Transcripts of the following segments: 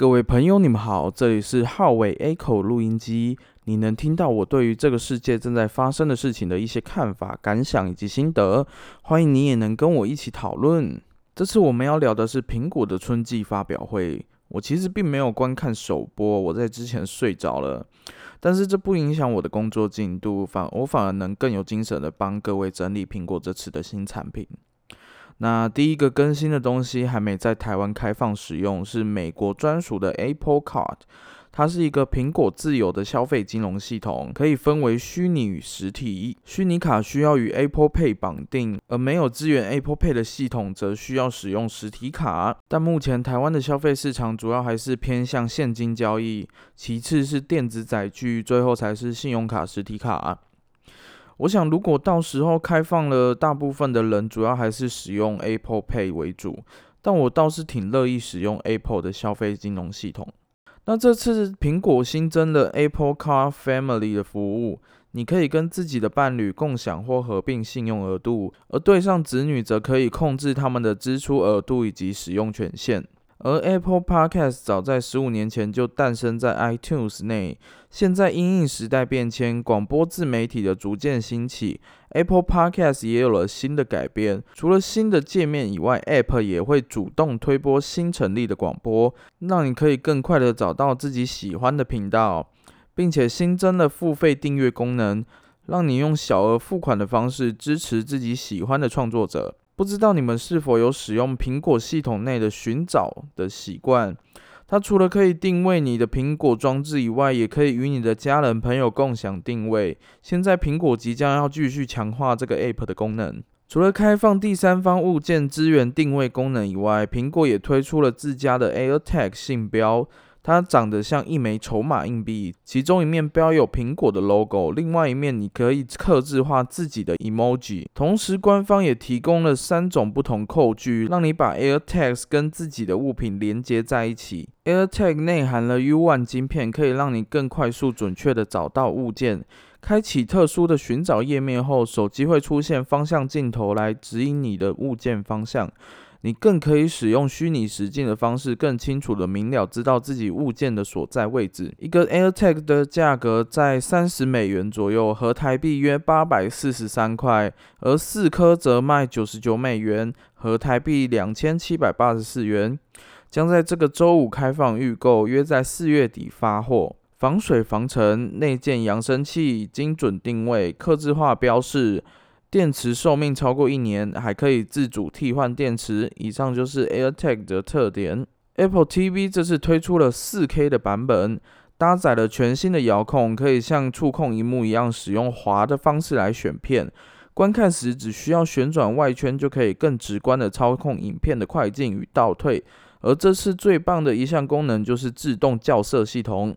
各位朋友，你们好，这里是浩伟 A 口录音机。你能听到我对于这个世界正在发生的事情的一些看法、感想以及心得。欢迎你也能跟我一起讨论。这次我们要聊的是苹果的春季发表会。我其实并没有观看首播，我在之前睡着了。但是这不影响我的工作进度，反我反而能更有精神的帮各位整理苹果这次的新产品。那第一个更新的东西还没在台湾开放使用，是美国专属的 Apple Card。它是一个苹果自有的消费金融系统，可以分为虚拟与实体。虚拟卡需要与 Apple Pay 绑定，而没有支援 Apple Pay 的系统则需要使用实体卡。但目前台湾的消费市场主要还是偏向现金交易，其次是电子载具，最后才是信用卡、实体卡。我想，如果到时候开放了，大部分的人主要还是使用 Apple Pay 为主，但我倒是挺乐意使用 Apple 的消费金融系统。那这次苹果新增了 Apple Car Family 的服务，你可以跟自己的伴侣共享或合并信用额度，而对上子女则可以控制他们的支出额度以及使用权限。而 Apple Podcast 早在十五年前就诞生在 iTunes 内，现在因应时代变迁，广播自媒体的逐渐兴起，Apple Podcast 也有了新的改变。除了新的界面以外，App 也会主动推播新成立的广播，让你可以更快的找到自己喜欢的频道，并且新增了付费订阅功能，让你用小额付款的方式支持自己喜欢的创作者。不知道你们是否有使用苹果系统内的寻找的习惯？它除了可以定位你的苹果装置以外，也可以与你的家人朋友共享定位。现在苹果即将要继续强化这个 App 的功能，除了开放第三方物件支援定位功能以外，苹果也推出了自家的 AirTag 信标。它长得像一枚筹码硬币，其中一面标有苹果的 logo，另外一面你可以刻字化自己的 emoji。同时，官方也提供了三种不同扣具，让你把 AirTags 跟自己的物品连接在一起。AirTag 内含了 U1 晶片，可以让你更快速、准确地找到物件。开启特殊的寻找页面后，手机会出现方向镜头来指引你的物件方向。你更可以使用虚拟实境的方式，更清楚的明了知道自己物件的所在位置。一个 AirTag 的价格在三十美元左右，合台币约八百四十三块，而四颗则卖九十九美元，合台币两千七百八十四元。将在这个周五开放预购，约在四月底发货。防水防尘，内建扬声器，精准定位，刻字化标示。电池寿命超过一年，还可以自主替换电池。以上就是 AirTag 的特点。Apple TV 这次推出了 4K 的版本，搭载了全新的遥控，可以像触控荧幕一样使用滑的方式来选片。观看时只需要旋转外圈，就可以更直观的操控影片的快进与倒退。而这次最棒的一项功能就是自动校色系统。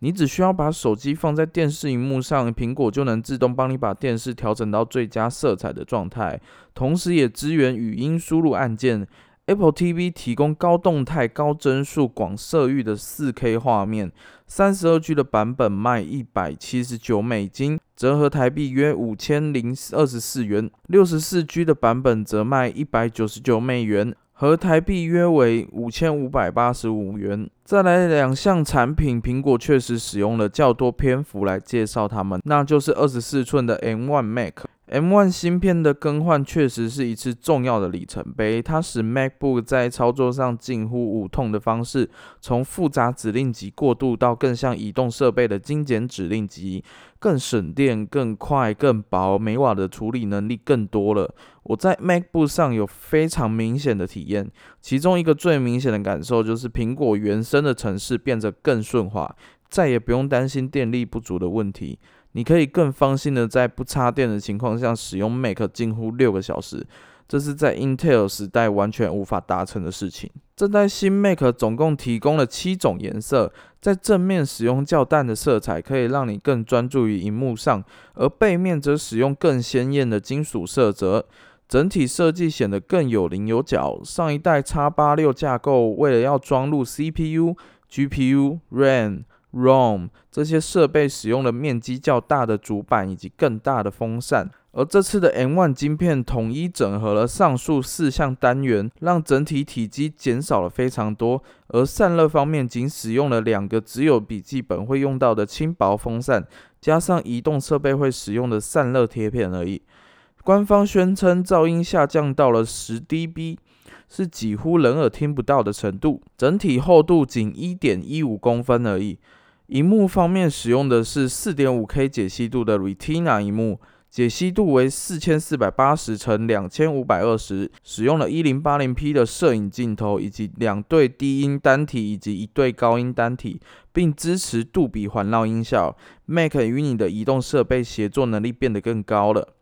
你只需要把手机放在电视荧幕上，苹果就能自动帮你把电视调整到最佳色彩的状态，同时也支援语音输入按键。Apple TV 提供高动态、高帧数、广色域的 4K 画面，三十二 G 的版本卖一百七十九美金，折合台币约五千零二十四元；六十四 G 的版本则卖一百九十九美元。和台币约为五千五百八十五元。再来两项产品，苹果确实使用了较多篇幅来介绍它们，那就是二十四寸的 M1 Mac。M1 芯片的更换确实是一次重要的里程碑，它使 MacBook 在操作上近乎无痛的方式，从复杂指令集过渡到更像移动设备的精简指令集，更省电、更快、更薄，每瓦的处理能力更多了。我在 MacBook 上有非常明显的体验，其中一个最明显的感受就是苹果原生的程式变得更顺滑，再也不用担心电力不足的问题。你可以更放心的在不插电的情况下使用 Mac 近乎六个小时，这是在 Intel 时代完全无法达成的事情。这代新 Mac 总共提供了七种颜色，在正面使用较淡的色彩，可以让你更专注于荧幕上；而背面则使用更鲜艳的金属色泽，整体设计显得更有棱有角。上一代 X 八六架构为了要装入 CPU、GPU、RAM。ROM 这些设备使用了面积较大的主板以及更大的风扇，而这次的 M1 晶片统一整合了上述四项单元，让整体体积减少了非常多。而散热方面，仅使用了两个只有笔记本会用到的轻薄风扇，加上移动设备会使用的散热贴片而已。官方宣称噪音下降到了十 dB，是几乎人耳听不到的程度。整体厚度仅一点一五公分而已。荧幕方面使用的是四点五 K 解析度的 Retina 荧幕。解析度为四千四百八十乘两千五百二十，使用了一零八零 P 的摄影镜头，以及两对低音单体以及一对高音单体，并支持杜比环绕音效。Mac 与你的移动设备协作能力变得更高了。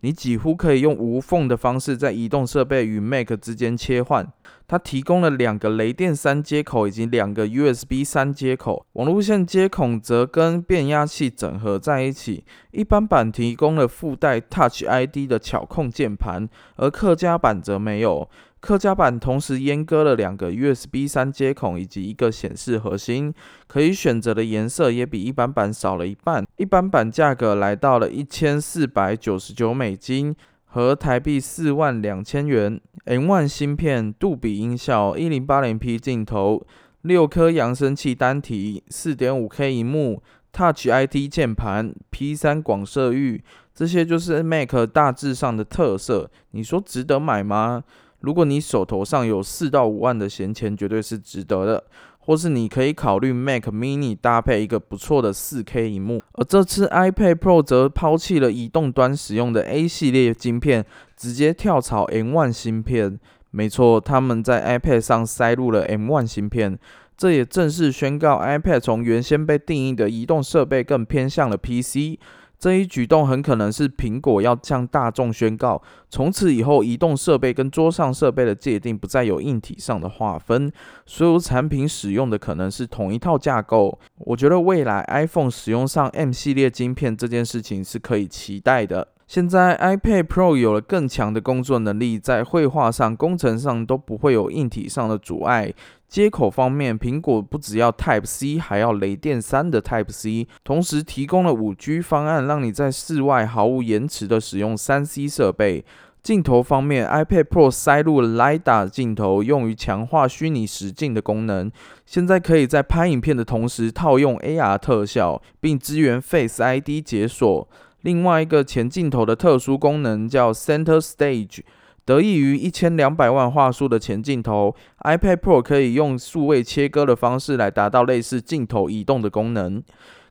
你几乎可以用无缝的方式在移动设备与 Mac 之间切换。它提供了两个雷电三接口以及两个 USB 三接口，网络线接口则跟变压器整合在一起。一般版提供了附带 Touch ID 的巧控键盘，而客家版则没有。客家版同时阉割了两个 USB 三接口以及一个显示核心，可以选择的颜色也比一般版少了一半。一般版价格来到了一千四百九十九美金，和台币四万两千元。M1 芯片、杜比音效、1080P 镜头、六颗扬声器单体、4.5K 荧幕、Touch ID 键盘、P3 广色域，这些就是 Mac 大致上的特色。你说值得买吗？如果你手头上有四到五万的闲钱，绝对是值得的。或是你可以考虑 Mac Mini 搭配一个不错的 4K 荧幕。而这次 iPad Pro 则抛弃了移动端使用的 A 系列晶片，直接跳槽 M1 芯片。没错，他们在 iPad 上塞入了 M1 芯片，这也正式宣告 iPad 从原先被定义的移动设备更偏向了 PC。这一举动很可能是苹果要向大众宣告，从此以后，移动设备跟桌上设备的界定不再有硬体上的划分，所有产品使用的可能是同一套架构。我觉得未来 iPhone 使用上 M 系列晶片这件事情是可以期待的。现在 iPad Pro 有了更强的工作能力，在绘画上、工程上都不会有硬体上的阻碍。接口方面，苹果不只要 Type C，还要雷电三的 Type C，同时提供了五 G 方案，让你在室外毫无延迟的使用三 C 设备。镜头方面，iPad Pro 塞入了 LiDAR 镜头，用于强化虚拟实境的功能。现在可以在拍影片的同时套用 AR 特效，并支援 Face ID 解锁。另外一个前镜头的特殊功能叫 Center Stage，得益于一千两百万画素的前镜头，iPad Pro 可以用数位切割的方式来达到类似镜头移动的功能。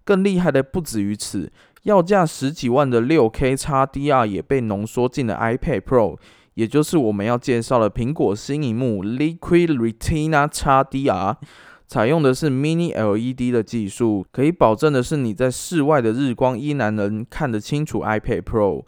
更厉害的不止于此，要价十几万的六 K XDR 也被浓缩进了 iPad Pro，也就是我们要介绍的苹果新荧幕 Liquid Retina XDR。采用的是 Mini LED 的技术，可以保证的是你在室外的日光依然能看得清楚 iPad Pro。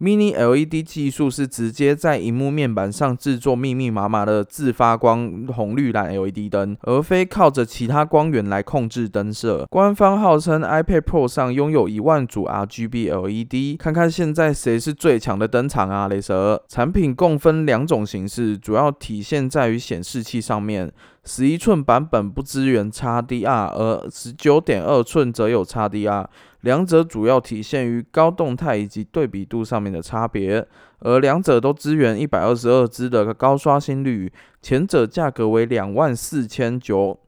Mini LED 技术是直接在荧幕面板上制作密密麻麻的自发光红绿蓝 LED 灯，而非靠着其他光源来控制灯色。官方号称 iPad Pro 上拥有一万组 RGB LED，看看现在谁是最强的登场啊！雷蛇产品共分两种形式，主要体现在于显示器上面。十一寸版本不支援 XDR，而十九点二寸则有 XDR。两者主要体现于高动态以及对比度上面的差别，而两者都支援一百二十二支的高刷新率，前者价格为两万四千九。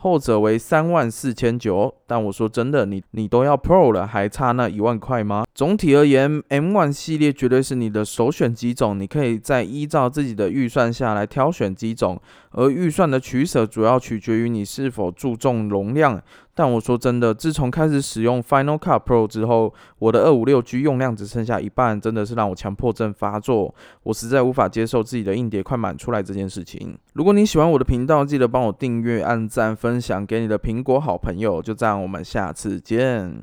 后者为三万四千九，但我说真的，你你都要 Pro 了，还差那一万块吗？总体而言，M1 系列绝对是你的首选机种，你可以在依照自己的预算下来挑选机种，而预算的取舍主要取决于你是否注重容量。但我说真的，自从开始使用 Final Cut Pro 之后，我的二五六 G 用量只剩下一半，真的是让我强迫症发作。我实在无法接受自己的硬碟快满出来这件事情。如果你喜欢我的频道，记得帮我订阅、按赞、分享给你的苹果好朋友。就这样，我们下次见。